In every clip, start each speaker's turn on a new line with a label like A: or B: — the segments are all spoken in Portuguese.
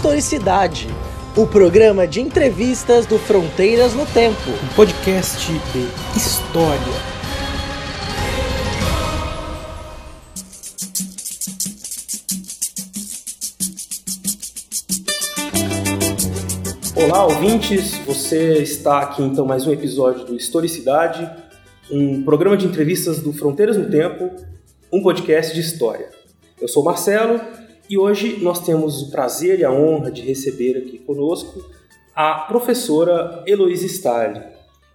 A: Historicidade, o programa de entrevistas do Fronteiras no Tempo.
B: Um podcast de história. Olá, ouvintes! Você está aqui então mais um episódio do Historicidade, um programa de entrevistas do Fronteiras no Tempo, um podcast de história. Eu sou Marcelo e hoje nós temos o prazer e a honra de receber aqui conosco a professora Heloísa Stalin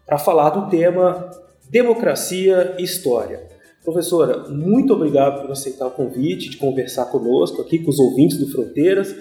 B: para falar do tema Democracia e História. Professora, muito obrigado por aceitar o convite de conversar conosco aqui com os ouvintes do Fronteiras.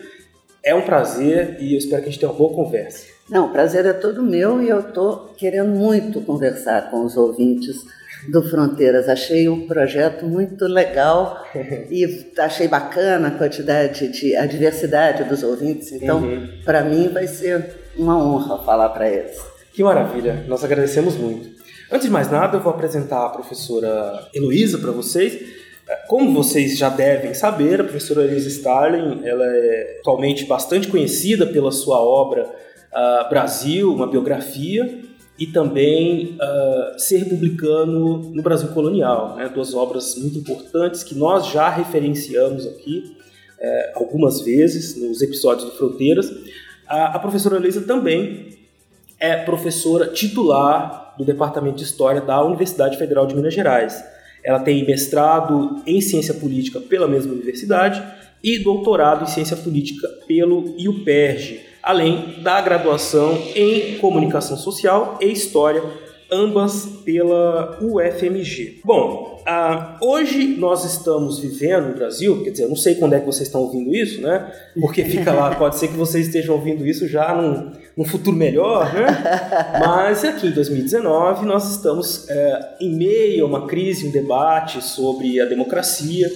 B: É um prazer e eu espero que a gente tenha uma boa conversa.
C: Não, o prazer é todo meu e eu estou querendo muito conversar com os ouvintes do Fronteiras. Achei um projeto muito legal e achei bacana a quantidade de a diversidade dos ouvintes. Então, uhum. para mim vai ser uma honra falar para eles.
B: Que maravilha! Nós agradecemos muito. Antes de mais nada, eu vou apresentar a professora Heloísa para vocês. Como vocês já devem saber, a professora Elisa Starling ela é atualmente bastante conhecida pela sua obra uh, Brasil, uma biografia, e também uh, Ser Republicano no Brasil Colonial, né? duas obras muito importantes que nós já referenciamos aqui uh, algumas vezes nos episódios do Fronteiras. A, a professora Elisa também é professora titular do Departamento de História da Universidade Federal de Minas Gerais. Ela tem mestrado em Ciência Política pela mesma universidade e doutorado em Ciência Política pelo IUPERJ, além da graduação em Comunicação Social e História, ambas pela UFMG. Bom, uh, hoje nós estamos vivendo no Brasil, quer dizer, eu não sei quando é que vocês estão ouvindo isso, né? Porque fica lá, pode ser que vocês estejam ouvindo isso já num, num futuro melhor, né? Mas aqui em 2019 nós estamos é, em meio a uma crise, um debate sobre a democracia.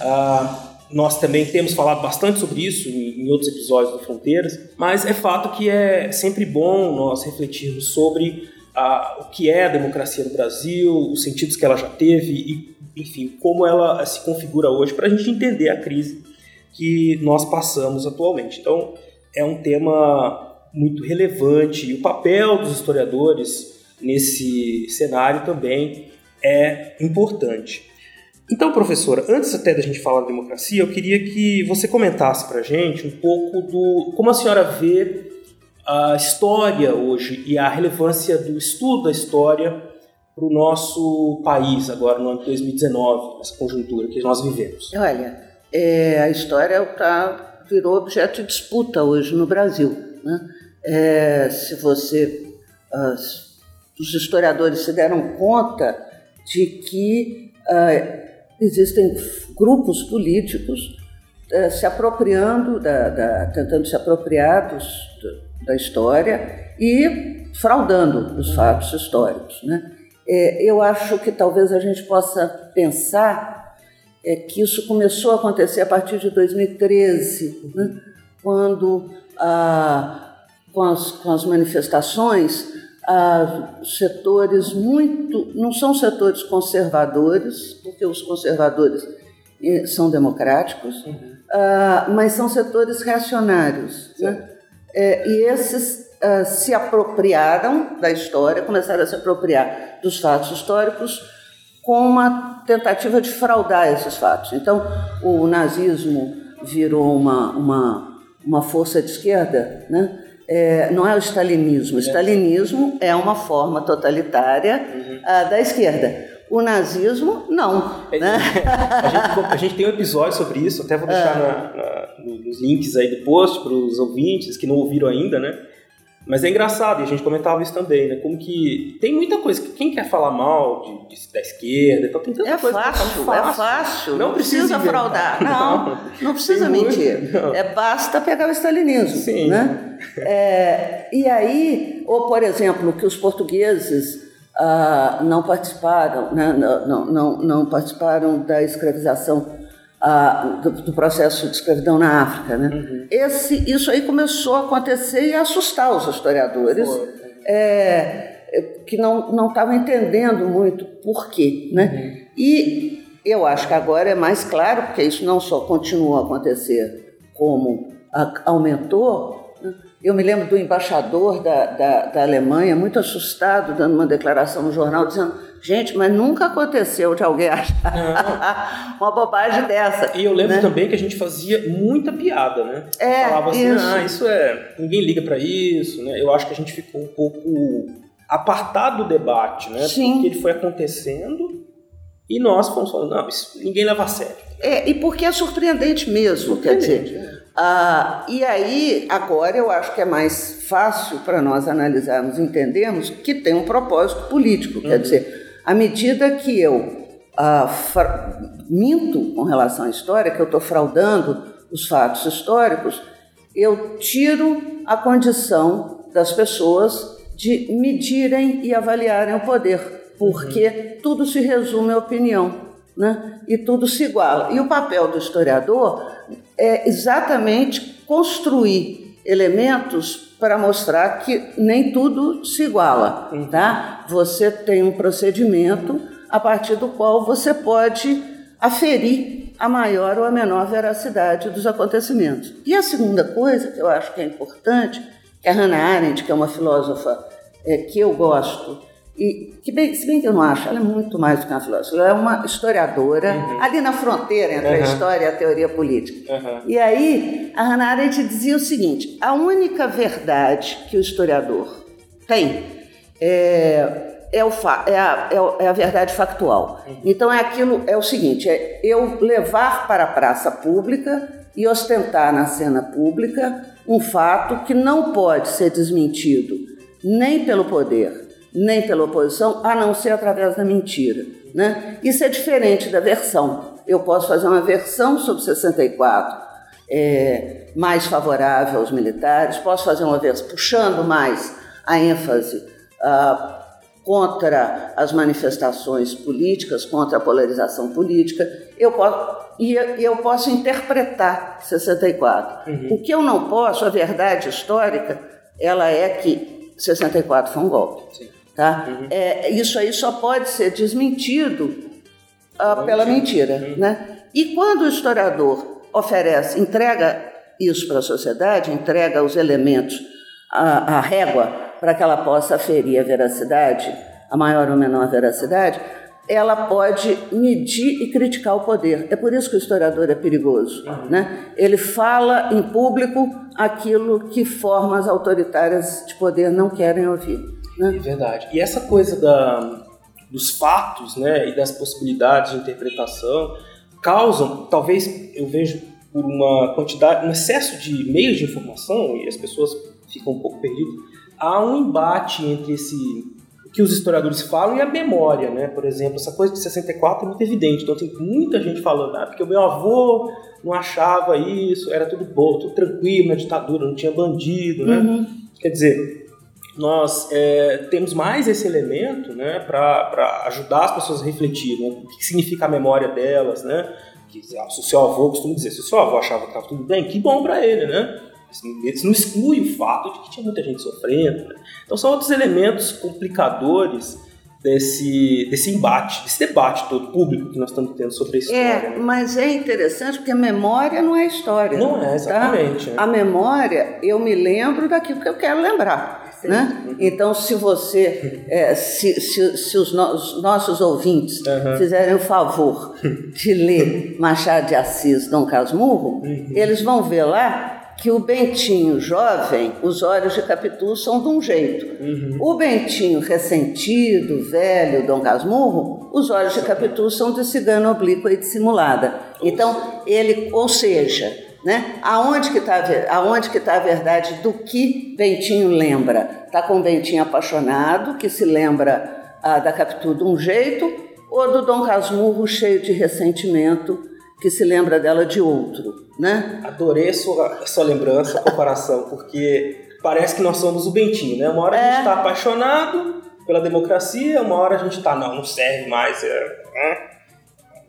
B: Uh, nós também temos falado bastante sobre isso em, outros episódios do Fronteiras, mas é fato que é sempre bom nós refletirmos sobre a, o que é a democracia no Brasil, os sentidos que ela já teve e, enfim, como ela se configura hoje para a gente entender a crise que nós passamos atualmente. Então, é um tema muito relevante e o papel dos historiadores nesse cenário também é importante. Então, professora, antes até da gente falar da democracia, eu queria que você comentasse para gente um pouco do como a senhora vê a história hoje e a relevância do estudo da história para o nosso país agora no ano de 2019, nessa conjuntura que nós vivemos.
C: Olha, é, a história tá, virou objeto de disputa hoje no Brasil. Né? É, se você, as, os historiadores se deram conta de que uh, existem grupos políticos eh, se apropriando, da, da, tentando se apropriar dos, da história e fraudando os fatos históricos. Né? É, eu acho que talvez a gente possa pensar é, que isso começou a acontecer a partir de 2013, né? quando, ah, com, as, com as manifestações, a setores muito. não são setores conservadores, porque os conservadores eh, são democráticos, uhum. uh, mas são setores reacionários. Né? É, e esses uh, se apropriaram da história, começaram a se apropriar dos fatos históricos com uma tentativa de fraudar esses fatos. Então, o nazismo virou uma, uma, uma força de esquerda, né? É, não é o stalinismo. O stalinismo é uma forma totalitária uhum. uh, da esquerda. O nazismo, não.
B: É, né? a, gente, a, gente, tem um episódio sobre isso, até vou deixar é. na, na, nos links aí do post para os ouvintes que não ouviram ainda, né? Mas é engraçado, e a gente comentava isso também, né? Como que tem muita coisa que quem quer falar mal de, de da esquerda, então tem tanta
C: é
B: coisa
C: fácil. É fácil, não, não precisa, fraudar. Não, não, não precisa mentir. Não. É basta pegar o stalinismo, Sim. né? É, e aí, ou por exemplo, que os portugueses ah, não participaram, né? não, não, não participaram da escravização a, do, do, processo de escravidão na África. Né? Uhum. Esse, isso aí começou a acontecer e a assustar os historiadores, é, que não estavam entendendo muito por quê. Né? Uhum. E eu acho que agora é mais claro, porque isso não só continua a acontecer como aumentou. Né? Eu me lembro do embaixador da, da, da Alemanha, muito assustado, dando uma declaração no jornal, dizendo Gente, mas nunca aconteceu de alguém achar uma bobagem dessa.
B: E eu lembro
C: né?
B: também que a gente fazia muita piada, né?
C: É,
B: Falava assim,
C: isso.
B: ah, isso é. Ninguém liga para isso, né? Eu acho que a gente ficou um pouco apartado do debate, né?
C: Sim.
B: Porque ele foi acontecendo e nós fomos falando, não, isso ninguém leva a sério.
C: É, e porque é surpreendente mesmo, quer dizer. Ah, e aí, agora eu acho que é mais fácil para nós analisarmos e entendermos que tem um propósito político. Quer dizer, à medida que eu ah, minto com relação à história, que eu estou fraudando os fatos históricos, eu tiro a condição das pessoas de medirem e avaliarem o poder, porque tudo se resume à opinião. Né? E tudo se iguala. E o papel do historiador é exatamente construir elementos para mostrar que nem tudo se iguala. Tá? Você tem um procedimento a partir do qual você pode aferir a maior ou a menor veracidade dos acontecimentos. E a segunda coisa que eu acho que é importante, que a Hannah Arendt, que é uma filósofa é, que eu gosto, e que bem, se bem que eu não acho, ela é muito mais do que uma filósofa, ela é uma historiadora, ali na fronteira entre a
B: Uhum.
C: história e a teoria política.
B: Uhum.
C: E aí, a Hannah Arendt dizia o seguinte: a única verdade que o historiador tem é, é, o é, a, é é a verdade factual. Então, é aquilo, é o seguinte: é eu levar para a praça pública e ostentar na cena pública um fato que não pode ser desmentido nem pelo poder, nem pela oposição, a não ser através da mentira. Né? Isso é diferente da versão. Eu posso fazer uma versão sobre 64 é, mais favorável aos militares, posso fazer uma versão puxando mais a ênfase ah, contra as manifestações políticas, contra a polarização política. Eu posso, e eu- posso interpretar 64. O que eu não posso, a verdade histórica, ela é que 64 foi um golpe.
B: Sim.
C: Tá? É, isso aí só pode ser desmentido ah, pela mentira. Né? E quando o historiador oferece, entrega isso para a sociedade, entrega os elementos, a, a régua, para que ela possa aferir a veracidade, a maior ou menor veracidade, ela pode medir e criticar o poder. É por isso que o historiador é perigoso. Né? Ele fala em público aquilo que formas autoritárias de poder não querem ouvir. Né?
B: É verdade. E essa coisa da, dos fatos, né, e das possibilidades de interpretação causam, talvez eu vejo por uma quantidade, um excesso de meios de informação e as pessoas ficam um pouco perdidas. Há um embate entre esse o que os historiadores falam e a memória, né? Por exemplo, essa coisa de 64 é muito evidente. Então tem muita gente falando, ah, porque o meu avô não achava isso, era tudo bom, tudo tranquilo na ditadura, não tinha bandido, né? Quer dizer, nós é, temos mais esse elemento né, para ajudar as pessoas a refletir né, o que significa a memória delas. Né? Que, se o seu avô costuma dizer, se o seu avô achava que estava tudo bem, que bom para ele. Né? Eles não excluem o fato de que tinha muita gente sofrendo. Né? Então são outros elementos complicadores desse, desse embate, desse debate todo público que nós estamos tendo sobre a história.
C: É,
B: né?
C: mas é interessante porque a memória não é história.
B: Não é, exatamente,
C: Tá?
B: né?
C: A memória, eu me lembro daquilo que eu quero lembrar. Né? Então, se você, é, se, se, se os, no- os nossos ouvintes
B: Uhum.
C: fizerem o favor de ler Machado de Assis, Dom Casmurro,
B: Uhum.
C: eles vão ver lá que o Bentinho jovem, os olhos de Capitu são de um jeito.
B: Uhum.
C: O Bentinho ressentido, velho, Dom Casmurro, os olhos de Capitu são de cigana oblíqua e dissimulada. Então, ele, ou seja, né, aonde que está aonde que tá a verdade do que Bentinho lembra? Está com o Bentinho apaixonado, que se lembra ah, da Capitu de um jeito, ou do Dom Casmurro cheio de ressentimento, que se lembra dela de outro, né?
B: Adorei a sua, a sua lembrança, a comparação, porque parece que nós somos o Bentinho, né? Uma hora a
C: É.
B: gente está apaixonado pela democracia, uma hora a gente está, não, não serve mais, é, é,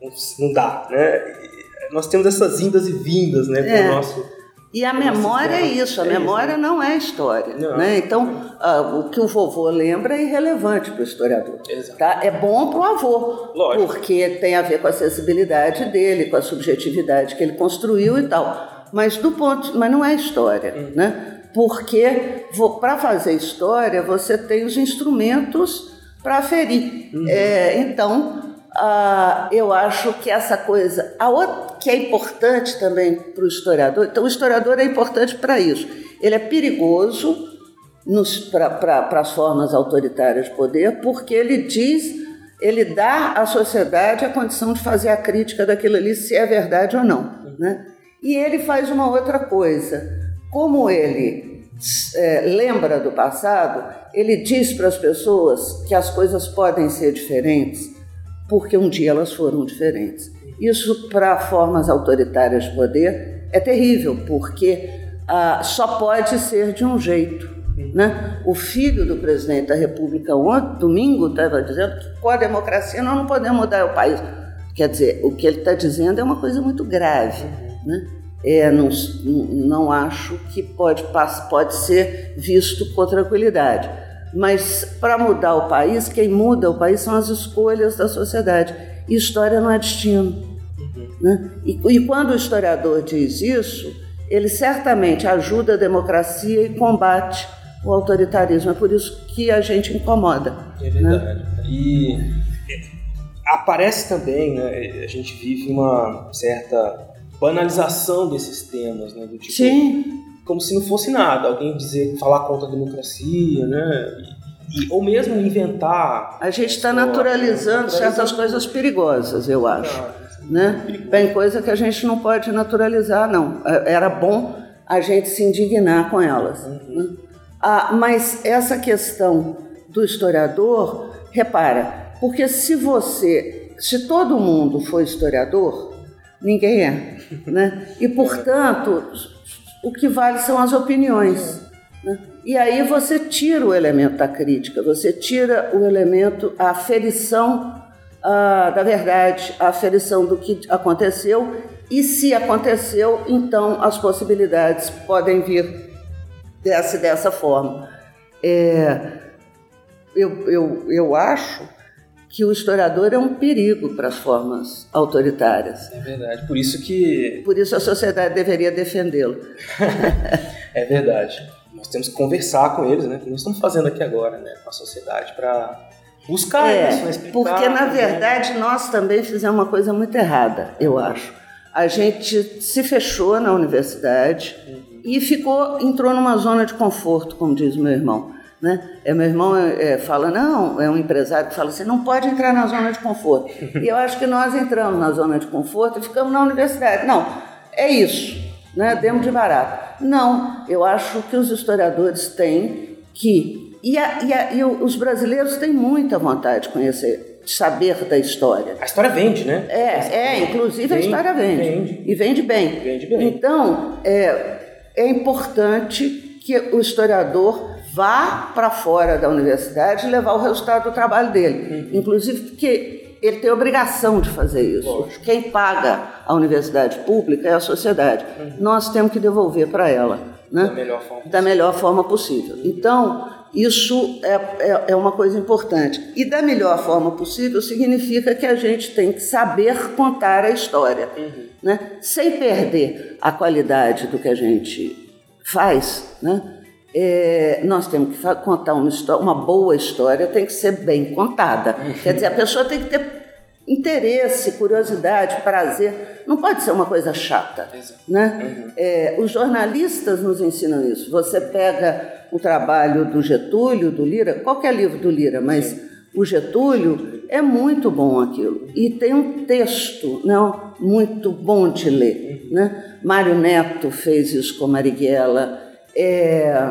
B: não, não dá, né? Nós temos essas indas e vindas, né?
C: É.
B: Do nosso,
C: E a memória é isso, a
B: é
C: memória não é história.
B: Não.
C: Né? Então, ah, o que o vovô lembra é irrelevante para o historiador.
B: Exato.
C: Tá? É bom para o avô,
B: Lógico.
C: porque tem a ver com a sensibilidade dele, com a subjetividade que ele construiu e tal. Mas do ponto, mas não é história,
B: Uhum.
C: né? Porque para fazer história você tem os instrumentos para aferir.
B: Uhum.
C: É, então ah, eu acho que essa coisa, a outra, que é importante também para o historiador. Então o historiador é importante para isso. Ele é perigoso para as formas autoritárias de poder, porque ele diz, ele dá à sociedade a condição de fazer a crítica daquilo ali, se é verdade ou não. Né? E ele faz uma outra coisa. Como ele é, lembra do passado, ele diz para as pessoas que as coisas podem ser diferentes, porque um dia elas foram diferentes. Isso, para formas autoritárias de poder, é terrível, porque ah, só pode ser de um jeito. Né? O filho do presidente da República, ontem, domingo, estava dizendo que com a democracia nós não podemos mudar o país. Quer dizer, o que ele está dizendo é uma coisa muito grave. Né? É, não, não acho que pode, pode ser visto com tranquilidade. Mas para mudar o país, quem muda o país são as escolhas da sociedade. E história não é destino. Né? E, e quando o historiador diz isso, ele certamente ajuda a democracia e combate o autoritarismo. É por isso que a gente incomoda.
B: É verdade. Né? E aparece também, né, a gente vive uma certa banalização desses temas, né, do tipo,
C: Sim.
B: Como se não fosse nada, alguém dizer, falar contra a democracia, né, e, ou mesmo inventar.
C: A gente está naturalizando, certas coisas perigosas, eu acho. Né? Tem coisa que a gente não pode naturalizar, não. Era bom a gente se indignar com elas. Uhum. Né? Ah, mas essa questão do historiador, repara, porque se você, se todo mundo for historiador, ninguém é, né? E portanto, o que vale são as opiniões. Né? E aí você tira o elemento da crítica, você tira o elemento, a aferição ah, da verdade, a aferição do que aconteceu e se aconteceu, então as possibilidades podem vir dessa dessa forma. É, eu, eu, eu acho que o historiador é um perigo para as formas autoritárias.
B: É verdade, por isso que.
C: Por isso a sociedade deveria defendê-lo.
B: é verdade. Nós temos que conversar com eles, né? Nós estamos fazendo aqui agora, né? Com a sociedade, para buscar
C: é,
B: isso, né? explicar.
C: Porque, na verdade, nós também fizemos uma coisa muito errada, eu acho. A gente se fechou na universidade uhum. e ficou, entrou numa zona de conforto, como diz meu irmão. Né? É, meu irmão é, fala, não, é um empresário que fala assim, não pode entrar na zona de conforto. e eu acho que nós entramos na zona de conforto e ficamos na universidade. Não, é isso, né? demos de barato. Não, eu acho que os historiadores têm que... E, a, e, a, e os brasileiros têm muita vontade de conhecer, de saber da história.
B: A história vende, né?
C: É, é inclusive vende, a história vende.
B: vende.
C: E vende bem.
B: Vende bem.
C: Então, é, é importante que o historiador vá para fora da universidade e levar o resultado do trabalho dele. Uhum. Inclusive porque ele tem obrigação de fazer isso.
B: Lógico.
C: Quem paga a universidade pública é a sociedade.
B: Uhum.
C: Nós temos que devolver para ela. Né?
B: Da melhor forma
C: Da melhor forma possível. Então, isso é, é, é, uma coisa importante. E da melhor forma possível significa que a gente tem que saber contar a história,
B: uhum.
C: né? sem perder a qualidade do que a gente faz. Né? É, nós temos que contar uma, história, uma boa história, tem que ser bem contada. Quer dizer, a pessoa tem que ter interesse, curiosidade, prazer. Não pode ser uma coisa chata. Né?
B: Uhum.
C: É, os jornalistas nos ensinam isso. Você pega o trabalho do Getúlio, do Lira, qualquer livro do Lira, mas o Getúlio é muito bom aquilo. E tem um texto não, muito bom de ler.
B: Uhum.
C: Né? Mário Neto fez isso com Marighella. É,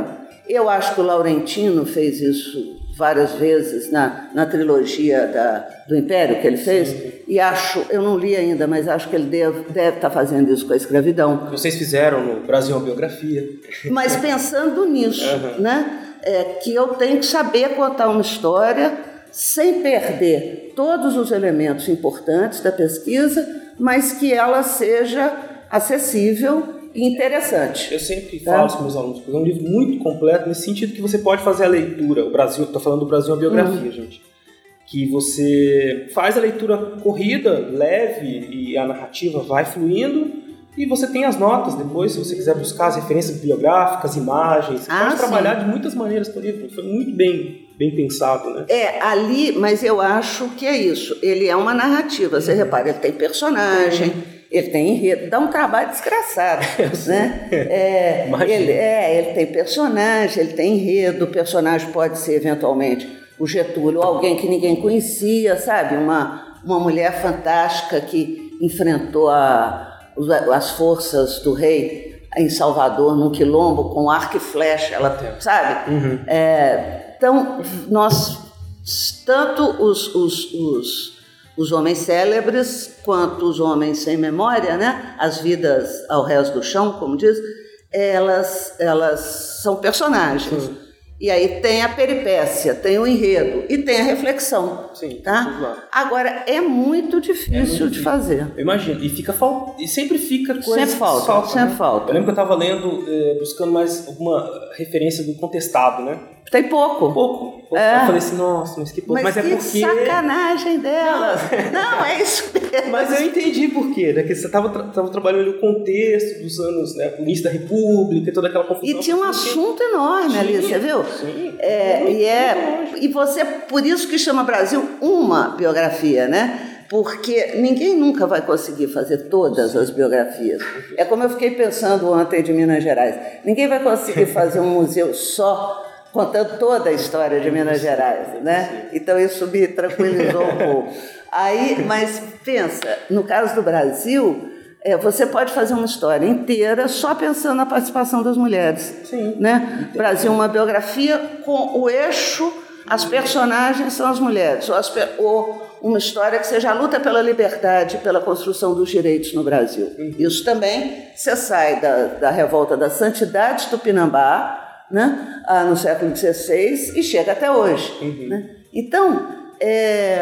C: eu acho que o Laurentino fez isso várias vezes na, na trilogia da, do Império que ele fez,
B: Sim.
C: e acho, eu não li ainda, mas acho que ele deve, estar fazendo isso com a escravidão.
B: Vocês fizeram no Brasil uma biografia.
C: Mas pensando nisso,
B: Uhum.
C: né, é, que eu tenho que saber contar uma história sem perder todos os elementos importantes da pesquisa, mas que ela seja acessível e interessante.
B: Eu sempre
C: Tá.
B: falo com meus alunos, porque é um livro muito completo nesse sentido que você pode fazer a leitura. O Brasil, estou falando do Brasil é uma biografia, gente. Que você faz a leitura corrida, leve, e a narrativa vai fluindo, E você tem as notas depois, se você quiser buscar as referências bibliográficas, imagens. Você
C: Ah,
B: pode
C: sim.
B: trabalhar de muitas maneiras com o livro. Foi muito bem, bem pensado, né?
C: É, ali, mas eu acho que é isso. Ele é uma narrativa. Você repara, ele tem personagem, ele tem enredo, dá um trabalho desgraçado, né? É, ele, é, ele tem personagem, ele tem enredo. O personagem pode ser eventualmente o Getúlio, alguém que ninguém conhecia, sabe? Uma, uma mulher fantástica que enfrentou a, as forças do rei em Salvador, num quilombo, com arco e flecha, ela, sabe? É, então, nós, tanto os, os, os, os homens célebres quanto os homens sem memória, né? as vidas ao resto do chão, como diz, elas, elas são personagens. E aí tem a peripécia, tem o enredo e tem a reflexão.
B: Sim,
C: tá? Agora, é muito difícil de fazer.
B: Eu imagino. E fica e sempre fica coisa
C: Sempre falta,
B: que
C: sempre
B: né?
C: falta.
B: Eu lembro que eu estava lendo, eh, buscando mais alguma referência do contestado, né?
C: Tem pouco.
B: Pouco. pouco.
C: É.
B: Eu falei assim, nossa, mas que pouco.
C: Mas,
B: Mas,
C: que
B: é porque.
C: sacanagem delas. Não, é isso mesmo.
B: Mas eu entendi por quê, né? Que você estava trabalhando ali o contexto dos anos, né? O início da República e toda aquela confusão.
C: E tinha um
B: Porque-
C: assunto enorme ali, você viu?
B: sim.
C: É, e, é, e você, por isso que chama Brasil uma biografia, né? Porque ninguém nunca vai conseguir fazer todas as biografias. É como eu fiquei pensando ontem de Minas Gerais. Ninguém vai conseguir fazer um museu só contando toda a história de Minas Gerais, né? Então isso me tranquilizou um pouco. Aí, mas pensa, no caso do Brasil, é, você pode fazer uma história inteira só pensando na participação das mulheres.
B: Sim.
C: Né? Brasil, uma biografia com o eixo, as personagens são as mulheres, ou, as ou uma história que seja a luta pela liberdade, pela construção dos direitos no Brasil. Isso também, você sai da, da revolta da santidade tupinambá, né? ah, no século XVI, e chega até hoje. Né? Então, é,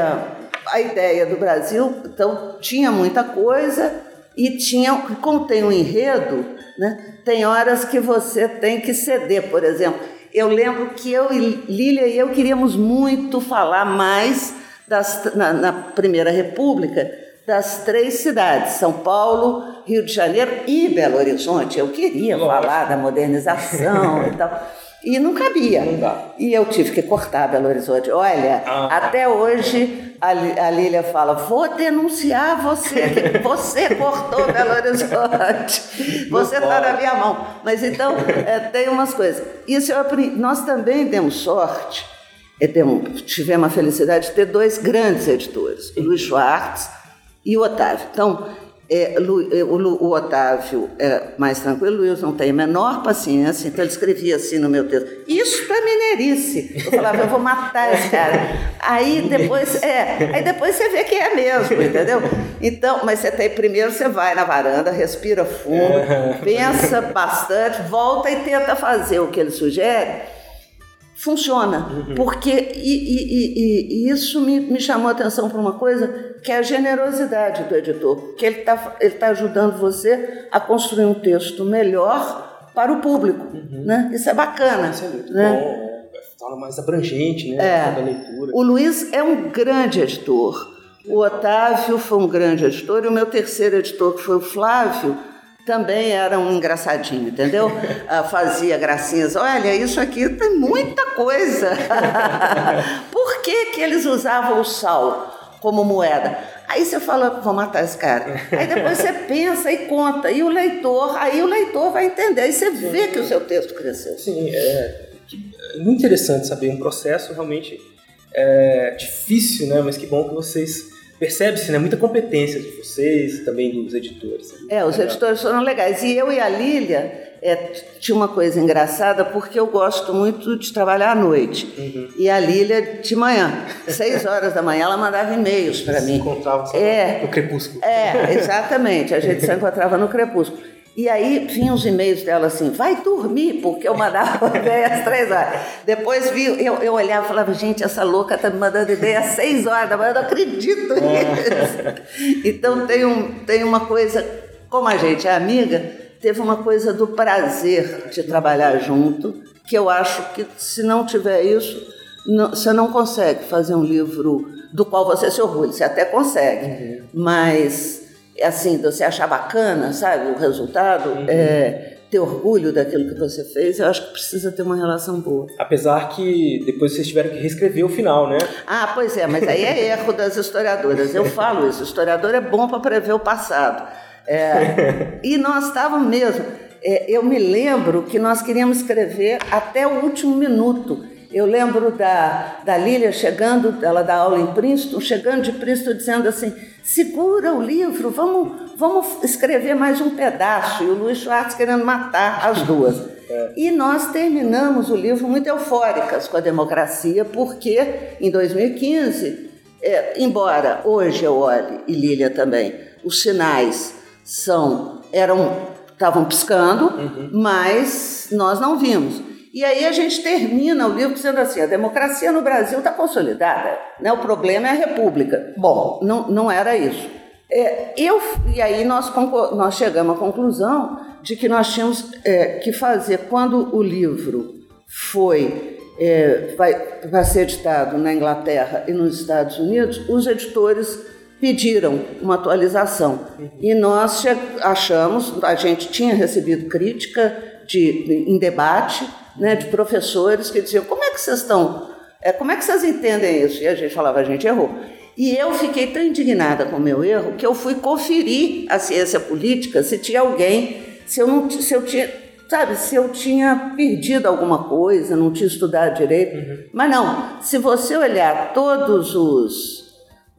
C: a ideia do Brasil então, tinha muita coisa e tinha, como tem um enredo, né, tem horas que você tem que ceder, por exemplo. Eu lembro que eu e Lília e eu queríamos muito falar mais das, na, na Primeira República das três cidades, São Paulo, Rio de Janeiro e Belo Horizonte. Eu queria falar da modernização e tal. E não cabia.
B: Não.
C: E eu tive que cortar Belo Horizonte. Olha,
B: Ah.
C: até hoje a, Lí- a Lília fala: vou denunciar você, que você cortou Belo Horizonte. Você está na minha mão. Mas então, é, tem umas coisas. Isso eu aprendi. Nós também demos sorte, é, tivemos a felicidade de ter dois grandes editores, o Luiz Schwartz e o Otávio. Então, é, é, o, Otávio é mais tranquilo, o Luiz não tem a menor paciência, então ele escrevia assim no meu texto. Isso é mineirice. Eu falava, eu vou matar esse cara. Aí depois, é, aí depois você vê que é mesmo, entendeu? Então, mas você tem, primeiro você vai na varanda, respira fundo, pensa bastante, volta e tenta fazer o que ele sugere funciona. Porque e, e- e- e isso me, me chamou a atenção para uma coisa que é a generosidade do editor, que ele está ele tá ajudando você a construir um texto melhor para o público. Né? Isso é bacana.
B: Isso é muito
C: né?
B: bom. Fala mais abrangente, né?
C: É.
B: Da leitura.
C: O Luiz é um grande editor. O Otávio foi um grande editor e o meu terceiro editor, que foi o Flávio, também era um engraçadinho, entendeu? Ah, Fazia gracinhas. Olha, isso aqui tem muita coisa. Por que, que eles usavam o sal como moeda? Aí você fala, vou matar esse cara. Aí depois você pensa e conta. E o leitor, aí o leitor vai entender. Aí você vê que o seu texto cresceu.
B: Sim, é, é muito interessante saber um processo realmente é, difícil, né? Mas que bom que vocês percebe-se, né? Muita competência de vocês, também dos editores.
C: É, os
B: Legal.
C: editores foram legais. E eu e a Lília, é, tinha uma coisa engraçada, porque eu gosto muito de trabalhar à noite.
B: Uhum.
C: E a Lília de manhã. Seis horas da manhã, ela mandava e-mails para
B: Se
C: mim.
B: encontravam só
C: É.
B: no crepúsculo.
C: É, exatamente. A gente se encontrava no crepúsculo. E aí vinham os e-mails dela assim, vai dormir, porque eu mandava ideia às três horas. Depois vi, eu, eu olhava e falava, gente, essa louca tá me mandando ideia às seis horas da manhã, eu não acredito nisso. Então tem, um, tem uma coisa, como a gente é amiga, teve uma coisa do prazer de trabalhar junto, que eu acho que se não tiver isso, não- você não consegue fazer um livro do qual você se orgulha. Você até consegue, mas assim, você achar bacana, sabe, o resultado, uhum. é, ter orgulho daquilo que você fez, eu acho que precisa ter uma relação boa.
B: Apesar que depois vocês tiveram que reescrever o final, né?
C: Ah, pois é, mas aí é erro das historiadoras. Eu falo isso, o historiador é bom para prever o passado. É, e nós estávamos mesmo. É, eu me lembro que nós queríamos escrever até o último minuto. Eu lembro da, da Lília chegando, ela dá aula em Princeton, chegando de Princeton dizendo assim: segura o livro, vamos, vamos escrever mais um pedaço. E o Luiz Schwartz querendo matar as duas. É. E nós terminamos o livro muito eufóricas com a democracia, porque em 2015, é, embora hoje eu olhe, e Lília também, os sinais são eram estavam piscando, uhum. mas nós não vimos. E aí a gente termina o livro dizendo assim: a democracia no Brasil está consolidada, né? o problema é a república. Bom, não, não era isso. É, eu, e aí nós, nós chegamos à conclusão de que nós tínhamos é, que fazer, quando o livro foi é, vai, vai ser editado na Inglaterra e nos Estados Unidos, os editores pediram uma atualização. E nós achamos, a gente tinha recebido crítica de, em debate, né, de professores que diziam: como é que vocês estão? É, como é que vocês entendem isso? E a gente falava: a gente errou. E eu fiquei tão indignada com o meu erro que eu fui conferir a ciência política se tinha alguém, se eu não se eu tinha, sabe, se eu tinha perdido alguma coisa, não tinha estudado direito. Uhum. Mas não, se você olhar todos os,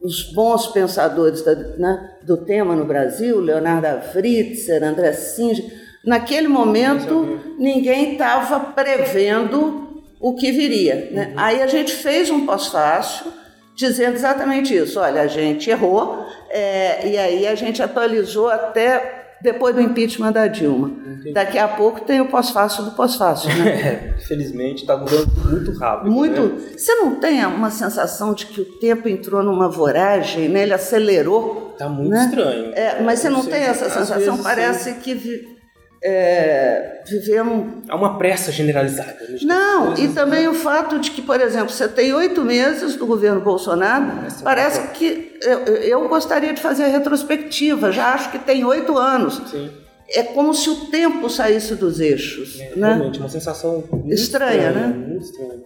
C: os bons pensadores da, né, do tema no Brasil, Leonardo Fritzer, André Singer, Naquele momento, ninguém estava prevendo o que viria. Né? Uhum. Aí a gente fez um pós-fácil dizendo exatamente isso. Olha, a gente errou, é, e aí a gente atualizou até depois do impeachment da Dilma. Entendi. Daqui a pouco tem o pós-fácil do pós-fácil. Né?
B: É, felizmente está mudando muito rápido.
C: Muito.
B: Né?
C: Você não tem uma sensação de que o tempo entrou numa voragem, né? ele acelerou?
B: Está muito
C: né?
B: estranho.
C: É, mas você não, tem essa sensação? Parece sim. que é, vivemos.
B: Há uma pressa generalizada.
C: Não, e também o fato de que, por exemplo, você tem oito meses do governo Bolsonaro, parece que eu, eu, gostaria de fazer a retrospectiva, já acho que tem oito anos. Sim. É como se o tempo saísse dos eixos. É, né?
B: Realmente, uma sensação
C: estranha,
B: estranha,
C: né?
B: Muito estranha.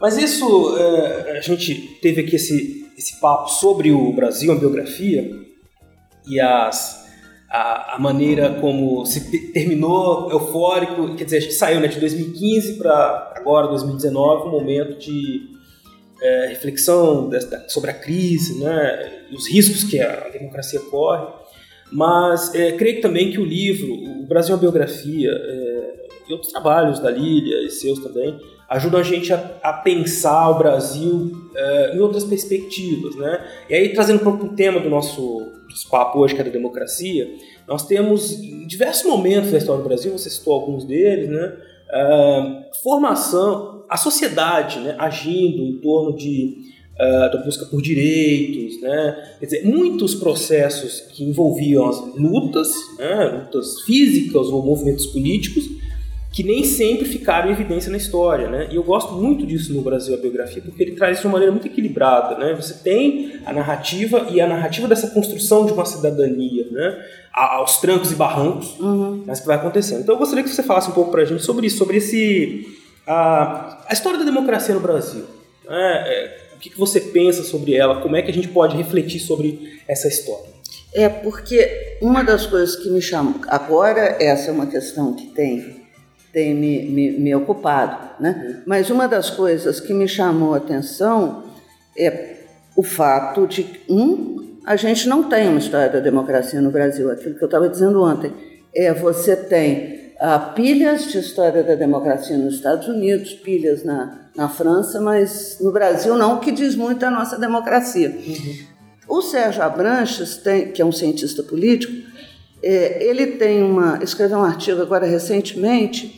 B: Mas isso, é, a gente teve aqui esse, esse papo sobre o Brasil, a biografia, e as a, a maneira como se terminou eufórico, quer dizer, a gente saiu né, de 2015 para agora, 2019, um momento de é, reflexão sobre a crise, né, os riscos que a democracia corre, mas é, creio também que o livro, o Brasil é uma biografia, é, e outros trabalhos da Lília e seus também, ajudam a gente a, a pensar o Brasil é, em outras perspectivas, né? E aí, trazendo para o tema do nosso papo hoje, que é da democracia, nós temos em diversos momentos da história do Brasil, você citou alguns deles, né? Uh, formação, a sociedade né, agindo em torno de, uh, da busca por direitos, né? Quer dizer, muitos processos que envolviam as lutas, né, lutas físicas ou movimentos políticos, que nem sempre ficaram em evidência na história, né? E eu gosto muito disso no Brasil, a biografia, porque ele traz isso de uma maneira muito equilibrada, né? Você tem a narrativa e a narrativa dessa construção de uma cidadania, né? Aos trancos e barrancos, uhum. mas que vai acontecendo. Então eu gostaria que você falasse um pouco para a gente sobre isso, sobre esse a, a história da democracia no Brasil. Né? É, o que, que você pensa sobre ela? Como é que a gente pode refletir sobre essa história?
C: É porque uma das coisas que me chama agora essa é uma questão que tem tem me, me, me ocupado. Né? Mas uma das coisas que me chamou a atenção é o fato de, um, a gente não tem uma história da democracia no Brasil, aquilo que eu estava dizendo ontem. É, você tem ah, pilhas de história da democracia nos Estados Unidos, pilhas na, na França, mas no Brasil não, o que diz muito a nossa democracia. Uhum. O Sérgio Abranches, tem, que é um cientista político, é, ele tem uma escreveu um artigo agora recentemente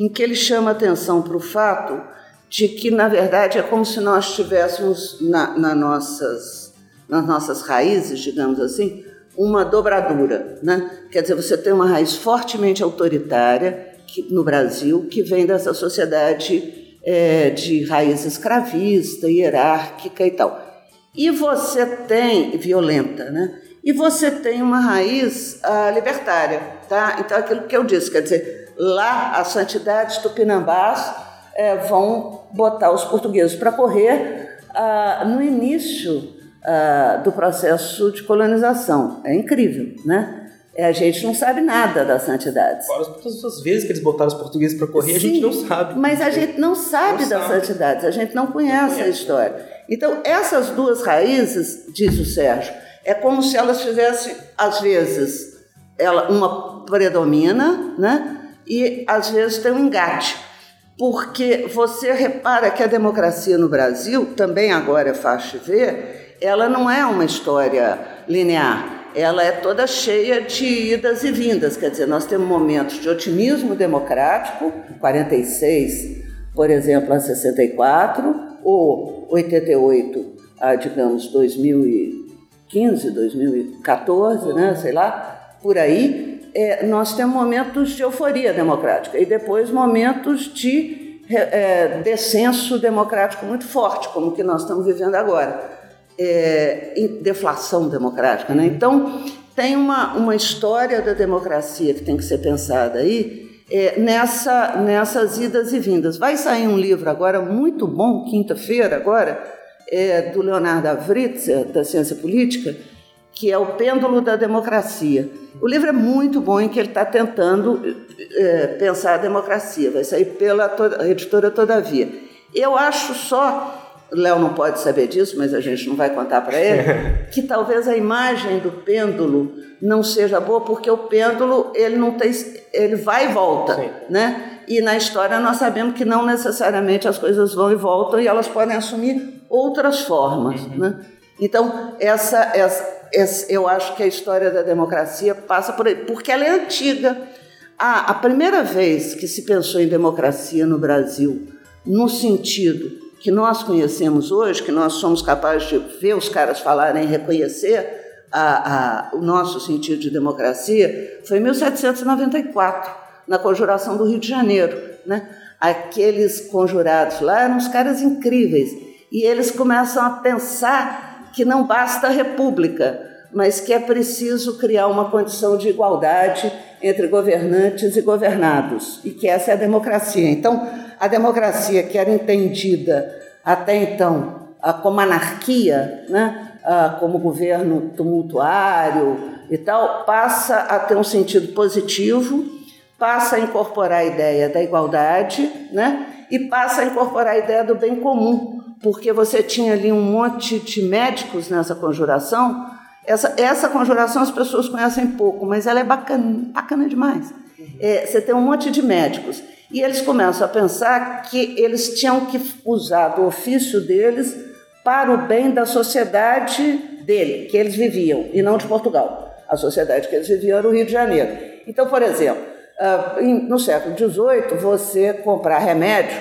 C: em que ele chama atenção para o fato de que, na verdade, é como se nós tivéssemos na, na nossas, nas nossas raízes, digamos assim, uma dobradura. Né? Quer dizer, você tem uma raiz fortemente autoritária que, no Brasil, que vem dessa sociedade é, de raiz escravista, hierárquica e tal. E você tem, violenta, né? e você tem uma raiz uh, libertária. Tá? Então, aquilo que eu disse, quer dizer, lá as santidades tupinambás é, vão botar os portugueses para correr uh, no início uh, do processo de colonização. É incrível, né? É, a gente não sabe nada das santidades.
B: Fora todas as vezes que eles botaram os portugueses para correr, Sim, a gente não sabe.
C: Mas a gente não sabe não das sabe. santidades, a gente não conhece, não conhece a história. Então, essas duas raízes, diz o Sérgio, é como se elas fizessem, às vezes, ela, uma predomina, né? E às vezes tem um engate. Porque você repara que a democracia no Brasil, também agora é fácil ver, ela não é uma história linear. Ela é toda cheia de idas e vindas. Quer dizer, nós temos momentos de otimismo democrático, 46, por exemplo, a 64, ou 88 a, digamos, 2000 2015, 2014, né, sei lá, por aí, é, nós temos momentos de euforia democrática e depois momentos de é, descenso democrático muito forte, como o que nós estamos vivendo agora. É, deflação democrática. Né? Então, tem uma, uma história da democracia que tem que ser pensada aí é, nessa, nessas idas e vindas. Vai sair um livro agora muito bom, quinta-feira agora, é, do Leonardo Avritzer, da Ciência Política, que é O Pêndulo da Democracia. O livro é muito bom em que ele está tentando é, pensar a democracia. Vai sair pela editora Todavia. Eu acho só Léo não pode saber disso, mas a gente não vai contar para ele, que talvez a imagem do pêndulo não seja boa, porque o pêndulo ele não tem, ele vai e volta, Sim. né? E na história nós sabemos que não necessariamente as coisas vão e voltam e elas podem assumir outras formas, uhum. né? Então essa, essa, essa, eu acho que a história da democracia passa por aí, porque ela é antiga. A, a primeira vez que se pensou em democracia no Brasil, no sentido que nós conhecemos hoje, que nós somos capazes de ver os caras falarem e reconhecer a, a, o nosso sentido de democracia, foi em 1794, na Conjuração do Rio de Janeiro. Né? Aqueles conjurados lá eram uns caras incríveis. E eles começam a pensar que não basta a república, mas que é preciso criar uma condição de igualdade entre governantes e governados, e que essa é a democracia. Então, a democracia, que era entendida até então como anarquia, né? como governo tumultuário e tal, passa a ter um sentido positivo, passa a incorporar a ideia da igualdade né? e passa a incorporar a ideia do bem comum, porque você tinha ali um monte de médicos nessa conjuração essa, essa conjuração as pessoas conhecem pouco, mas ela é bacana, bacana demais. É, você tem um monte de médicos e eles começam a pensar que eles tinham que usar do ofício deles para o bem da sociedade dele, que eles viviam, e não de Portugal. A sociedade que eles viviam era o Rio de Janeiro. Então, por exemplo, ah, no século XVIII, você comprar remédio,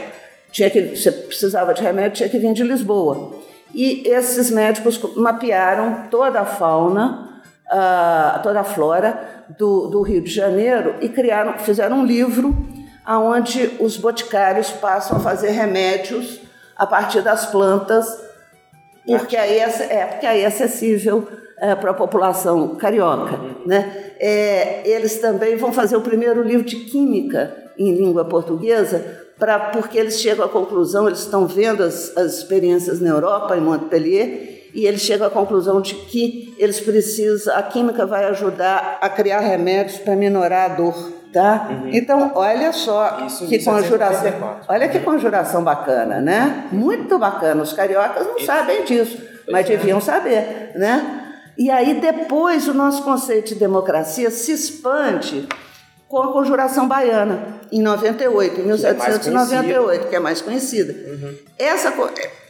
C: tinha que, você precisava de remédio, tinha que vir de Lisboa. E esses médicos mapearam toda a fauna, uh, toda a flora do, do, Rio de Janeiro e criaram, fizeram um livro onde os boticários passam a fazer remédios a partir das plantas, porque aí é, é porque aí é acessível é, para a população carioca. Né? É, eles também vão fazer o primeiro livro de química em língua portuguesa, pra, porque eles chegam à conclusão, eles estão vendo as, as experiências na Europa, em Montpellier, e eles chegam à conclusão de que eles precisam, a química vai ajudar a criar remédios para minorar a dor. Tá? Uhum. Então, olha só Isso que conjuração. Olha que conjuração bacana, né? Muito bacana. Os cariocas não Isso. sabem disso, mas é. deviam saber, né? E aí depois o nosso conceito de democracia se expande com a Conjuração Baiana, em 98, em 1798, que é mais conhecida. Uhum. Essa,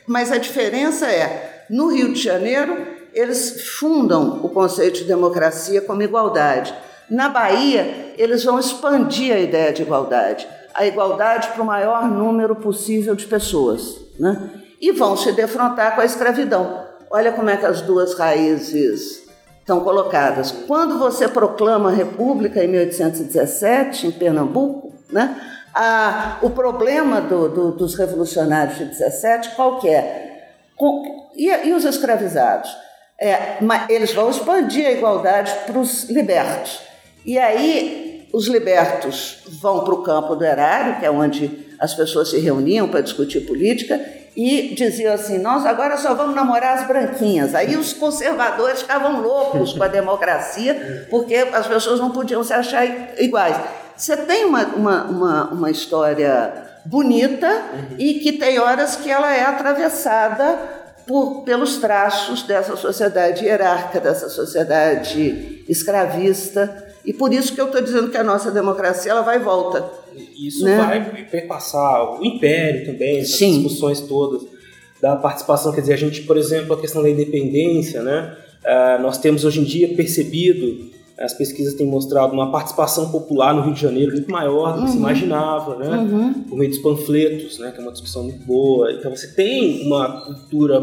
C: mas a diferença é, no Rio de Janeiro, eles fundam o conceito de democracia como igualdade. Na Bahia, eles vão expandir a ideia de igualdade, a igualdade para o maior número possível de pessoas, né? e vão se defrontar com a escravidão. Olha como é que as duas raízes estão colocadas. Quando você proclama a República em 1817, em Pernambuco, né, a, o problema do, do, dos revolucionários de 17 qual que é? Com, e, e os escravizados? É, eles vão expandir a igualdade para os libertos. E aí os libertos vão para o campo do erário, que é onde as pessoas se reuniam para discutir política, e diziam assim: nós agora só vamos namorar as branquinhas. Aí os conservadores ficavam loucos com a democracia, porque as pessoas não podiam se achar iguais. Você tem uma, uma, uma, uma história bonita e que tem horas que ela é atravessada por, pelos traços dessa sociedade hierárquica, dessa sociedade escravista. E por isso que eu estou dizendo que a nossa democracia ela vai e volta.
B: Isso né? vai perpassar o império também, essas Sim. discussões todas da participação. Quer dizer, a gente, por exemplo, a questão da independência, né? Uh, nós temos hoje em dia percebido as pesquisas têm mostrado uma participação popular no Rio de Janeiro muito maior do que uhum. se imaginava, né? Uhum. Por meio dos panfletos, né? Que é uma discussão muito boa. Então você tem uma cultura,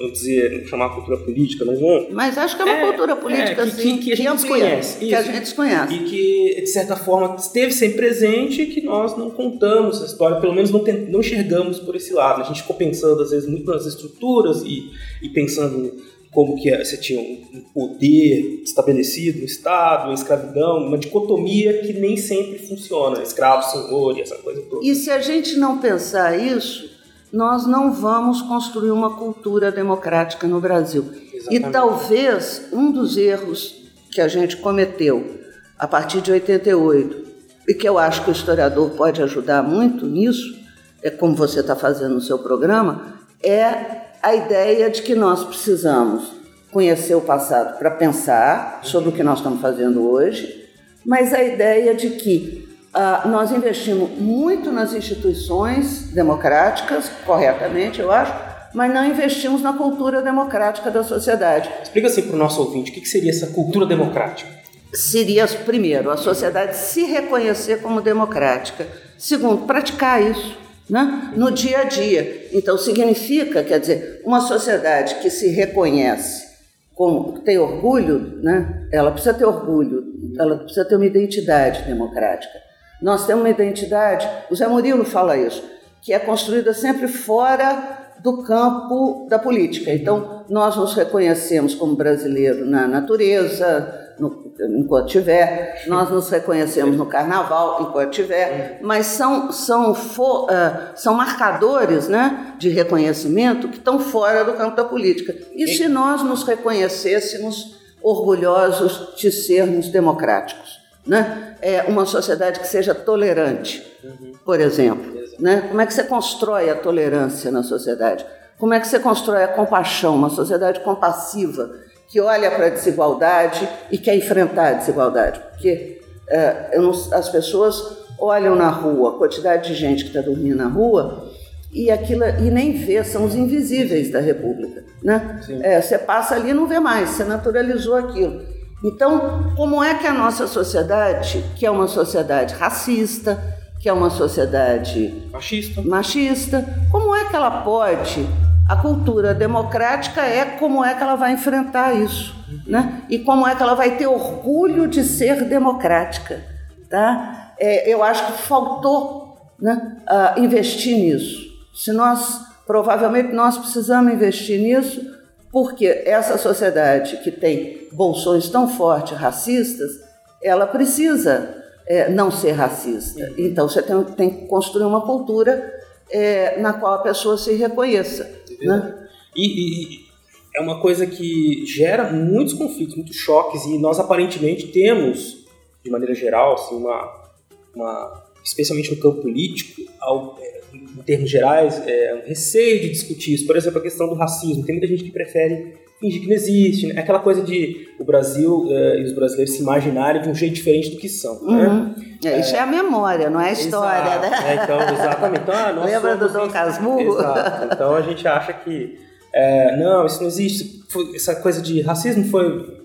B: vamos dizer, chamar cultura política, não vou?
C: Mas acho que é uma é, cultura política, é,
B: que, sim, que, que a gente amplia, desconhece.
C: Que a gente desconhece.
B: E que, de certa forma, esteve sempre presente e que nós não contamos essa história, pelo menos não, tem, não enxergamos por esse lado. A gente ficou pensando, às vezes, muito nas estruturas e, e pensando como que você tinha um poder estabelecido, um Estado, uma escravidão, uma dicotomia que nem sempre funciona, escravo, senhor e essa coisa toda.
C: E se a gente não pensar isso, nós não vamos construir uma cultura democrática no Brasil. Exatamente. E talvez um dos erros que a gente cometeu a partir de 88, e que eu acho que o historiador pode ajudar muito nisso, é como você está fazendo no seu programa, é a ideia de que nós precisamos conhecer o passado para pensar sobre o que nós estamos fazendo hoje, mas a ideia de que uh, nós investimos muito nas instituições democráticas, corretamente, eu acho, mas não investimos na cultura democrática da sociedade.
B: Explica assim para o nosso ouvinte, o que seria essa cultura democrática?
C: Seria, primeiro, a sociedade se reconhecer como democrática. Segundo, praticar isso né? no dia a dia. Então, significa, quer dizer, uma sociedade que se reconhece, como tem orgulho, né? ela precisa ter orgulho, ela precisa ter uma identidade democrática. Nós temos uma identidade, o Zé Murilo fala isso, que é construída sempre fora do campo da política. Então, nós nos reconhecemos como brasileiro na natureza, no, enquanto tiver, nós nos reconhecemos no carnaval enquanto tiver, mas são, são, uh, são marcadores né, de reconhecimento que estão fora do campo da política. E se nós nos reconhecêssemos orgulhosos de sermos democráticos? Né? É uma sociedade que seja tolerante, por exemplo. Né? Como é que você constrói a tolerância na sociedade? Como é que você constrói a compaixão, uma sociedade compassiva? que olha para a desigualdade e quer enfrentar a desigualdade. Porque é, não, as pessoas olham na rua, a quantidade de gente que está dormindo na rua, e aquilo e nem vê, são os invisíveis da República. Né? É, você passa ali e não vê mais, você naturalizou aquilo. Então, como é que a nossa sociedade, que é uma sociedade racista, que é uma sociedade
B: machista,
C: machista como é que ela pode a cultura democrática é como é que ela vai enfrentar isso, né? E como é que ela vai ter orgulho de ser democrática, tá? É, eu acho que faltou, né, uh, investir nisso. Se nós provavelmente nós precisamos investir nisso, porque essa sociedade que tem bolsões tão fortes racistas, ela precisa é, não ser racista. Então você tem, tem que construir uma cultura é, na qual a pessoa se reconheça. Né?
B: E, e, é uma coisa que gera muitos conflitos, muitos choques, e nós aparentemente temos, de maneira geral, assim, uma, uma especialmente no campo político, ao, é, em termos gerais, é, um receio de discutir isso. Por exemplo, a questão do racismo. Tem muita gente que prefere fingir que não existe. Né? Aquela coisa de o Brasil é, e os brasileiros se imaginarem de um jeito diferente do que são. Né?
C: Uhum. Né? É, isso é, a memória, não é a história,
B: exato,
C: né?
B: É, então, exatamente. Então, ah,
C: Lembra do Dom Casmurro?
B: Exato. Então a gente acha que é, não, isso não existe. Essa coisa de racismo foi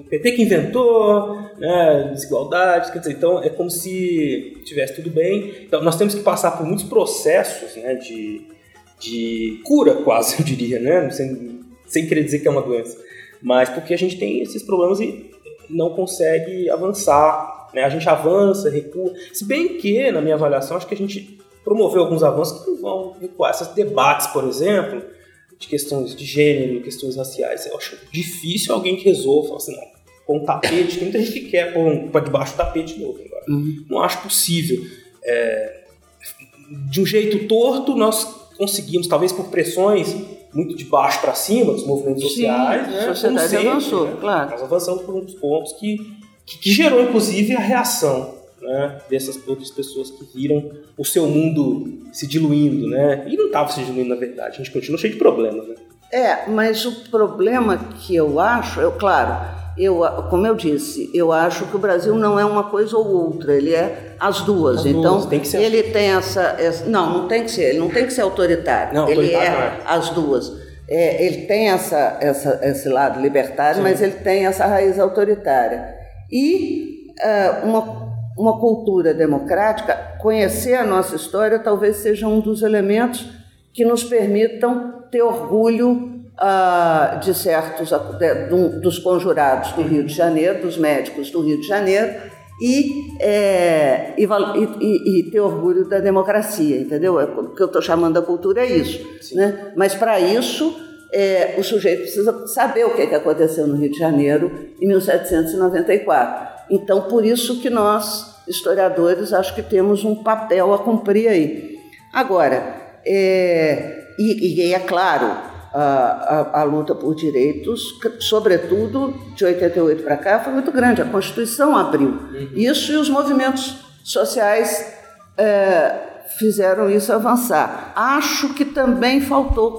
B: o PT que inventou, né, desigualdades, quer dizer, então é como se tivesse tudo bem. Então nós temos que passar por muitos processos né, de, de cura, quase, eu diria, né, sem, sem querer dizer que é uma doença, mas porque a gente tem esses problemas e não consegue avançar. Né? A gente avança, recua. Se bem que, na minha avaliação, acho que a gente promoveu alguns avanços que vão recuar. Esses debates, por exemplo, de questões de gênero, questões raciais. Eu acho difícil alguém que resolva, assim, não, com um tapete, tem muita gente que quer pôr para debaixo do tapete de novo. Uhum. Não acho possível. É, de um jeito torto, nós conseguimos, talvez por pressões muito de baixo para cima, dos movimentos
C: Sim,
B: sociais,
C: né? A sociedade sempre, avançou,
B: né?
C: claro.
B: Nós avançamos por um dos pontos que, que, que gerou, inclusive, a reação né, dessas outras pessoas que viram o seu mundo se diluindo, né? E não estava se diluindo, na verdade. A gente continua cheio de problemas, né?
C: É, mas o problema que eu acho, eu, claro, eu, como eu disse, eu acho que o Brasil não é uma coisa ou outra, ele é as duas.
B: As
C: então,
B: duas, tem que ser.
C: ele tem essa, essa, Não, não tem que ser, ele não tem que ser autoritário.
B: Não,
C: ele
B: autoritário
C: é,
B: é.
C: as duas. É, ele tem essa, essa, esse lado libertário,
B: Sim.
C: mas ele tem essa raiz autoritária. E uh, uma, uma cultura democrática, conhecer a nossa história talvez seja um dos elementos que nos permitam ter orgulho Uh, de certos de, dos conjurados do Rio de Janeiro, dos médicos do Rio de Janeiro, e, é, e, e, e ter orgulho da democracia, entendeu? É, o que eu estou chamando da cultura é isso. Né? Mas para isso, é, o sujeito precisa saber o que, que aconteceu no Rio de Janeiro em 1794. Então, por isso que nós, historiadores, acho que temos um papel a cumprir aí. Agora, é, e, e é claro, a, a, a, luta por direitos, sobretudo de 88 para cá, foi muito grande. A Constituição abriu uhum. isso e os movimentos sociais é, fizeram isso avançar. Acho que também faltou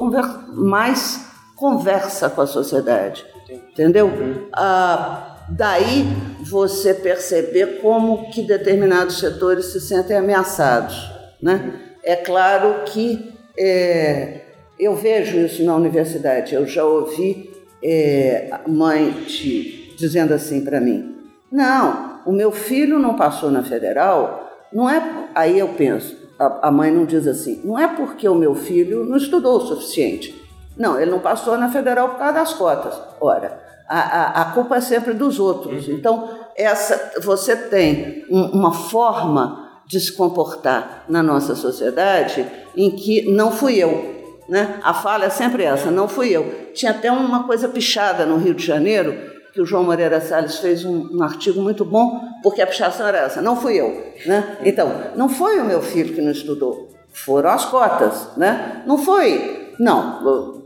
C: mais conversa com a sociedade, entendeu?
B: Uhum.
C: Ah, daí você perceber como que determinados setores se sentem ameaçados, né? É claro que é, eu vejo isso na universidade. Eu já ouvi é, mãe te, dizendo assim para mim: não, o meu filho não passou na federal. Não é. Aí eu penso, a, a mãe não diz assim, não é porque o meu filho não estudou o suficiente. Não, ele não passou na federal por causa das cotas. Ora, a, a, culpa é sempre dos outros. Então, essa, você tem um, uma forma de se comportar na nossa sociedade em que não fui eu, né? A fala é sempre essa, não fui eu. Tinha até uma coisa pichada no Rio de Janeiro, que o João Moreira Salles fez um, um artigo muito bom, porque a pichação era essa, não fui eu. Né? Então, não foi o meu filho que não estudou, foram as cotas. Né? Não foi, não.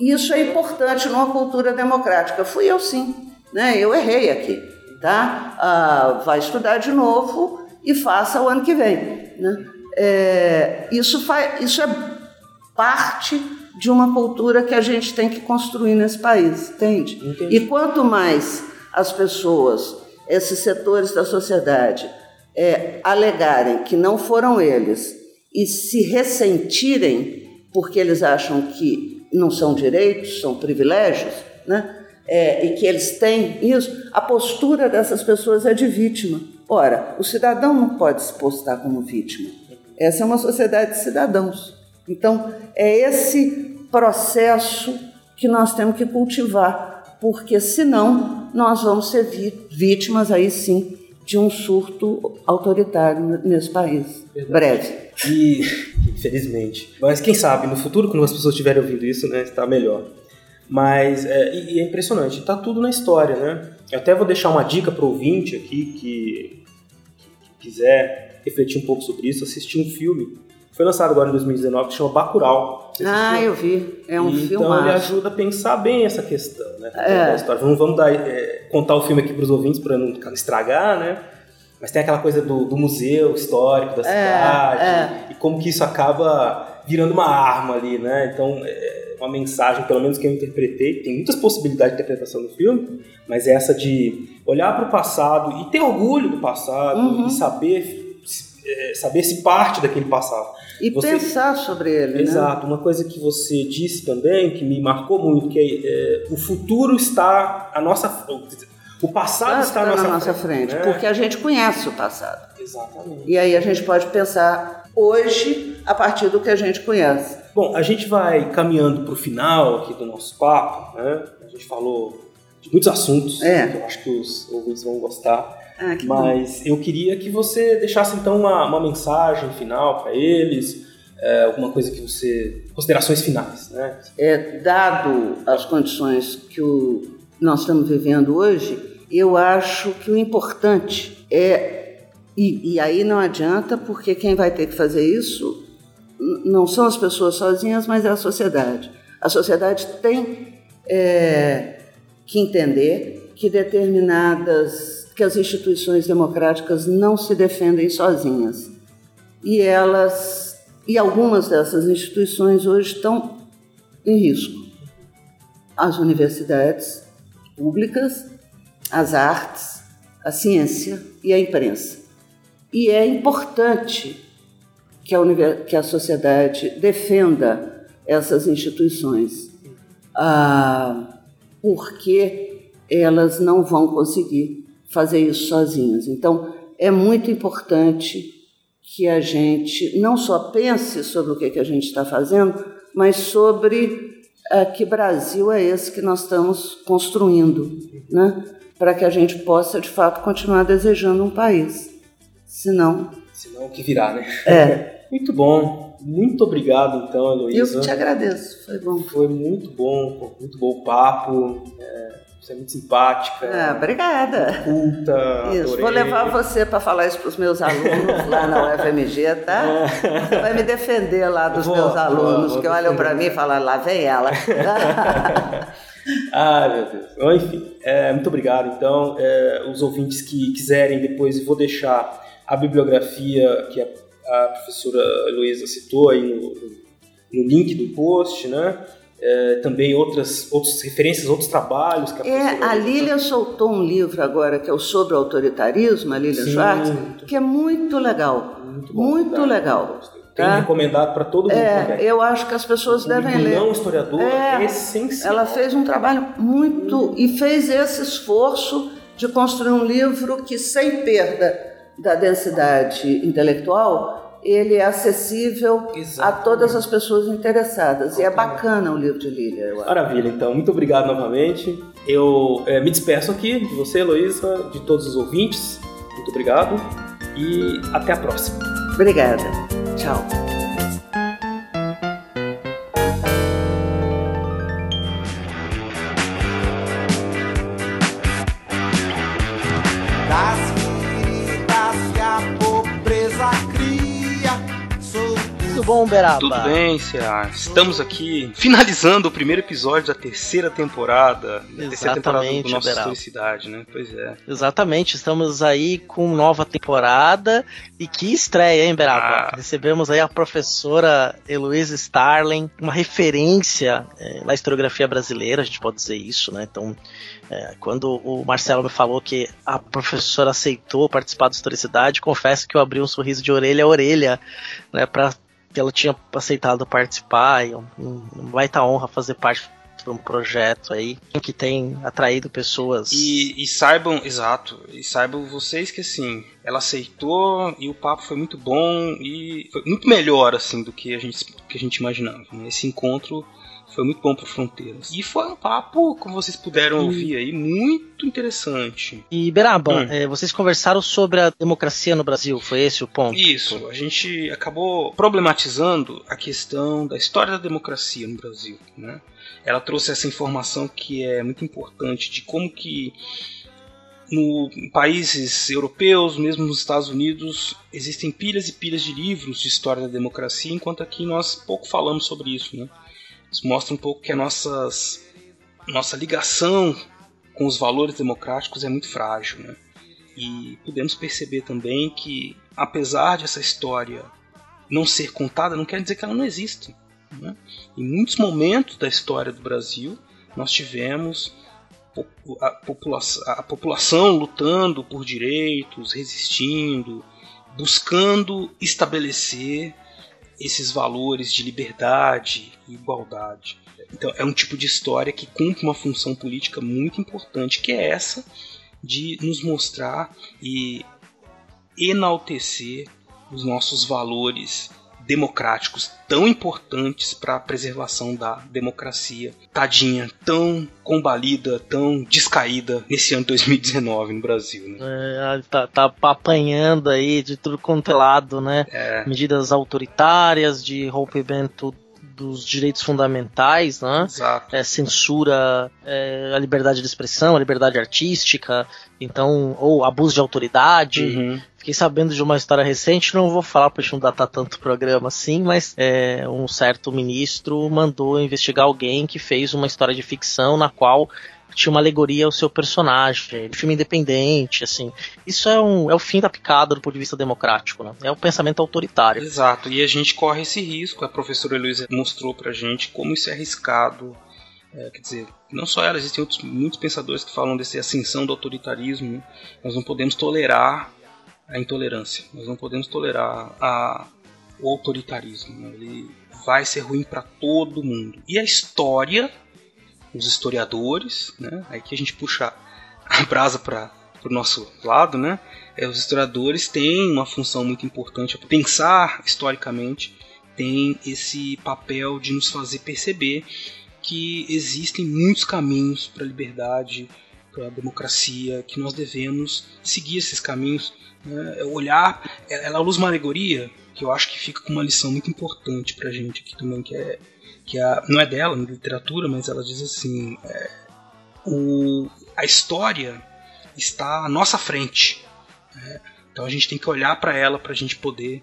C: Isso é importante numa cultura democrática. Fui eu sim, né? eu errei aqui. Tá? Ah, vai estudar de novo e faça o ano que vem. Né? É, isso, faz, isso é parte de uma cultura que a gente tem que construir nesse país, entende?
B: Entendi.
C: E quanto mais as pessoas, esses setores da sociedade, é, alegarem que não foram eles e se ressentirem porque eles acham que não são direitos, são privilégios, né? É, e que eles têm isso, a postura dessas pessoas é de vítima. Ora, o cidadão não pode se postar como vítima. Essa é uma sociedade de cidadãos. Então, é esse processo que nós temos que cultivar, porque senão nós vamos ser vítimas aí sim de um surto autoritário nesse país.
B: Verdade.
C: Breve.
B: E, infelizmente. Mas quem sabe, no futuro, quando as pessoas estiverem ouvindo isso, né, está melhor. Mas é, e é impressionante, está tudo na história, né? Eu até vou deixar uma dica para o ouvinte aqui que, que quiser refletir um pouco sobre isso, assistir um filme foi lançado agora em 2019 que chama Bacurau.
C: Ah, eu vi. É um
B: filme. Então ele ajuda a pensar bem essa questão, né?
C: É.
B: Vamos, vamos dar, é, contar o filme aqui para os ouvintes para não estragar, né? Mas tem aquela coisa do, do museu histórico da cidade
C: é.
B: e como que isso acaba virando uma arma ali, né? Então é uma mensagem, pelo menos que eu interpretei, tem muitas possibilidades de interpretação no filme, mas essa de olhar para o passado e ter orgulho do passado
C: Uhum.
B: e saber é, saber se parte daquele passado.
C: E
B: Você-
C: pensar sobre ele, né?
B: Exato. Uma coisa que você disse também, que me marcou muito, que é, é, o futuro está à nossa o passado
C: Ah,
B: está à nossa,
C: na nossa frente,
B: né?
C: porque a gente conhece o passado.
B: Exatamente.
C: E aí a gente pode pensar hoje a partir do que a gente conhece.
B: Bom, a gente vai caminhando para o final aqui do nosso papo, né? A gente falou de muitos assuntos,
C: É.
B: que eu acho que os ouvintes vão gostar.
C: Ah, que bom.
B: Mas eu queria que você deixasse então uma, uma mensagem final para eles, é, alguma coisa que você. considerações finais, né?
C: É, dado as condições que o, nós estamos vivendo hoje, eu acho que o importante é. E, e aí não adianta, porque quem vai ter que fazer isso não são as pessoas sozinhas, mas é a sociedade. A sociedade tem é, que entender que determinadas, que as instituições democráticas não se defendem sozinhas e elas e algumas dessas instituições hoje estão em risco. As universidades públicas, as artes, a ciência e a imprensa. E é importante que a, que a sociedade defenda essas instituições, ah, porque elas não vão conseguir fazer isso sozinhas. Então, é muito importante que a gente não só pense sobre o que, que a gente está fazendo, mas sobre ah, que Brasil é esse que nós estamos construindo, né? para que a gente possa, de fato, continuar desejando um país. Senão.
B: Senão o que virá, né?
C: É.
B: Muito bom. Muito obrigado, então, Heloísa.
C: Eu te agradeço. Foi bom.
B: Foi muito bom, muito bom papo. É, você é muito simpática.
C: Ah, obrigada.
B: Culta.
C: Isso. Vou levar você para falar isso para os meus alunos lá na UFMG, tá? Você vai me defender lá dos vou, meus alunos vou, vou que olham para mim e falam: lá vem ela.
B: ah, meu Deus. Bom, enfim, é, muito obrigado. Então, é, os ouvintes que quiserem, depois vou deixar a bibliografia que a, a professora Heloísa citou aí no, no link do post, né? É, também outras, outras referências, outros trabalhos que a
C: É, a Lília soltou um livro agora que é o Sobre o Autoritarismo, a Lília Sim, Schwartz, que é muito legal. Muito, bom, muito legal.
B: Tem tá? recomendado para todo mundo.
C: É, também. eu acho que as pessoas
B: o
C: devem ler.
B: Não historiador é, é essencial.
C: Ela fez um trabalho muito e fez esse esforço de construir um livro que sem perda da densidade intelectual ele é acessível Exatamente. a todas as pessoas interessadas. E é bacana o livro de Lília.
B: Maravilha, então. Muito obrigado novamente. Eu é, me despeço aqui de você, Heloísa, de todos os ouvintes. Muito obrigado e até a próxima.
C: Obrigada. Tchau.
A: Bom, Beraba?
B: Tudo bem, Cia. Estamos aqui finalizando o primeiro episódio da terceira temporada. Da terceira temporada do nosso Historicidade, né? Pois é.
A: Exatamente, estamos aí com nova temporada e que estreia, hein, Beraba? Ah. Recebemos aí a professora Heloísa Starling, uma referência é, na historiografia brasileira, a gente pode dizer isso, né? Então, é, quando o Marcelo me falou que a professora aceitou participar da historicidade, confesso que eu abri um sorriso de orelha a orelha, né, para que ela tinha aceitado participar e um, um baita honra fazer parte de um projeto aí que tem atraído pessoas.
B: E, e, saibam, exato, e saibam vocês que assim, ela aceitou e o papo foi muito bom e foi muito melhor assim do que a gente, que a gente imaginava. Né? Esse encontro foi muito bom para Fronteiras. E foi um papo, como vocês puderam ouvir aí, muito interessante.
A: E Beraba, hum. é, vocês conversaram sobre a democracia no Brasil, foi esse o ponto?
B: Isso, a gente acabou problematizando a questão da história da democracia no Brasil, né? Ela trouxe essa informação que é muito importante de como que no em países europeus, mesmo nos Estados Unidos, existem pilhas e pilhas de livros de história da democracia, enquanto aqui nós pouco falamos sobre isso, né? Isso mostra um pouco que a nossas, nossa ligação com os valores democráticos é muito frágil. Né? E podemos perceber também que, apesar de essa história não ser contada, não quer dizer que ela não existe. Né? Em muitos momentos da história do Brasil, nós tivemos a a população lutando por direitos, resistindo, buscando estabelecer esses valores de liberdade e igualdade. Então, é um tipo de história que cumpre uma função política muito importante, que é essa de nos mostrar e enaltecer os nossos valores democráticos tão importantes para a preservação da democracia. Tadinha, tão combalida, tão descaída nesse ano de 2019 no Brasil. Né?
A: É, tá, tá apanhando aí de tudo quanto é lado, né? É. Medidas autoritárias de rompimento dos direitos fundamentais, né? É, censura é, a liberdade de expressão, a liberdade artística, então, ou abuso de autoridade. Uhum. Fiquei sabendo de uma história recente, não vou falar para não datar tanto programa assim, mas é, um certo ministro mandou investigar alguém que fez uma história de ficção na qual tinha uma alegoria ao seu personagem, filme independente, assim. Isso é, um, é o fim da picada do ponto de vista democrático, né? É o pensamento autoritário.
B: Exato, e a gente corre esse risco, a professora Heloísa mostrou pra gente como isso é arriscado. É, quer dizer, não só ela, existem outros, muitos pensadores que falam dessa ascensão do autoritarismo. Né? Nós não podemos tolerar a intolerância, nós não podemos tolerar a, o autoritarismo. Né? Ele vai ser ruim para todo mundo. E a história os historiadores, né? Aí que a gente puxa a brasa para o nosso lado, né? É, os historiadores têm uma função muito importante. Pensar historicamente tem esse papel de nos fazer perceber que existem muitos caminhos para a liberdade, para a democracia, que nós devemos seguir esses caminhos. Né? Olhar, ela usa uma alegoria que eu acho que fica com uma lição muito importante para a gente aqui também, que é que a, não é dela, na literatura, mas ela diz assim: é, o, a história está à nossa frente. Né? Então a gente tem que olhar para ela para a gente poder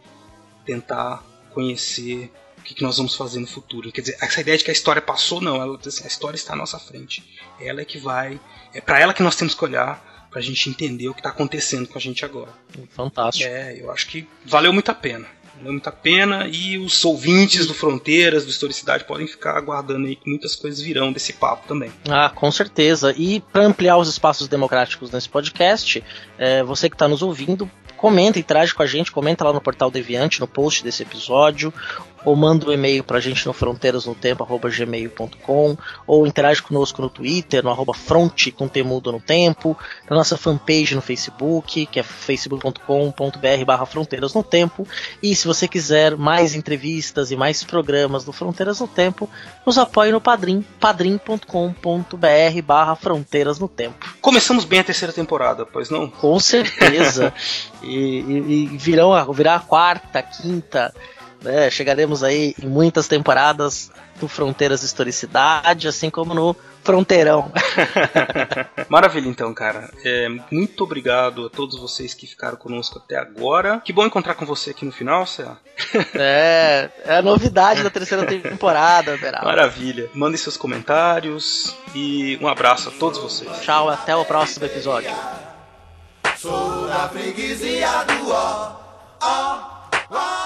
B: tentar conhecer o que, que, nós vamos fazer no futuro. Quer dizer, essa ideia de que a história passou, não, ela assim, a história está à nossa frente. Ela é que vai, é para ela que nós temos que olhar para a gente entender o que está acontecendo com a gente agora.
A: Fantástico.
B: É, eu acho que valeu muito a pena. Valeu muito a pena e os ouvintes do Fronteiras, do Historicidade, podem ficar aguardando aí que muitas coisas virão desse papo também.
A: Ah, com certeza. E para ampliar os espaços democráticos nesse podcast, é, você que está nos ouvindo, comenta, interage com a gente, comenta lá no portal Deviante, no post desse episódio, ou manda um e-mail pra gente no fronteirasnotempo.gmail.com, ou interage conosco no Twitter, no arroba fronte com temudo no tempo, na nossa fanpage no Facebook, que é facebook.com.br barra fronteiras no tempo, e se você quiser mais entrevistas e mais programas do Fronteiras no Tempo, nos apoie no Padrim, padrim.com.br barra fronteiras no tempo.
B: Começamos bem a terceira temporada, pois não?
A: Com certeza. e, e, e virão, virá a quarta, quinta, né? Chegaremos aí em muitas temporadas do Fronteiras Historicidade, assim como no Fronteirão.
B: Maravilha, então, cara. É, muito obrigado a todos vocês que ficaram conosco até agora. Que bom encontrar com você aqui no final, Cé.
A: é, é a novidade da terceira temporada, Beraldo.
B: Maravilha. Mandem seus comentários e um abraço a todos vocês.
A: Tchau, até o próximo episódio.
D: Sou da freguesia do ó, ó.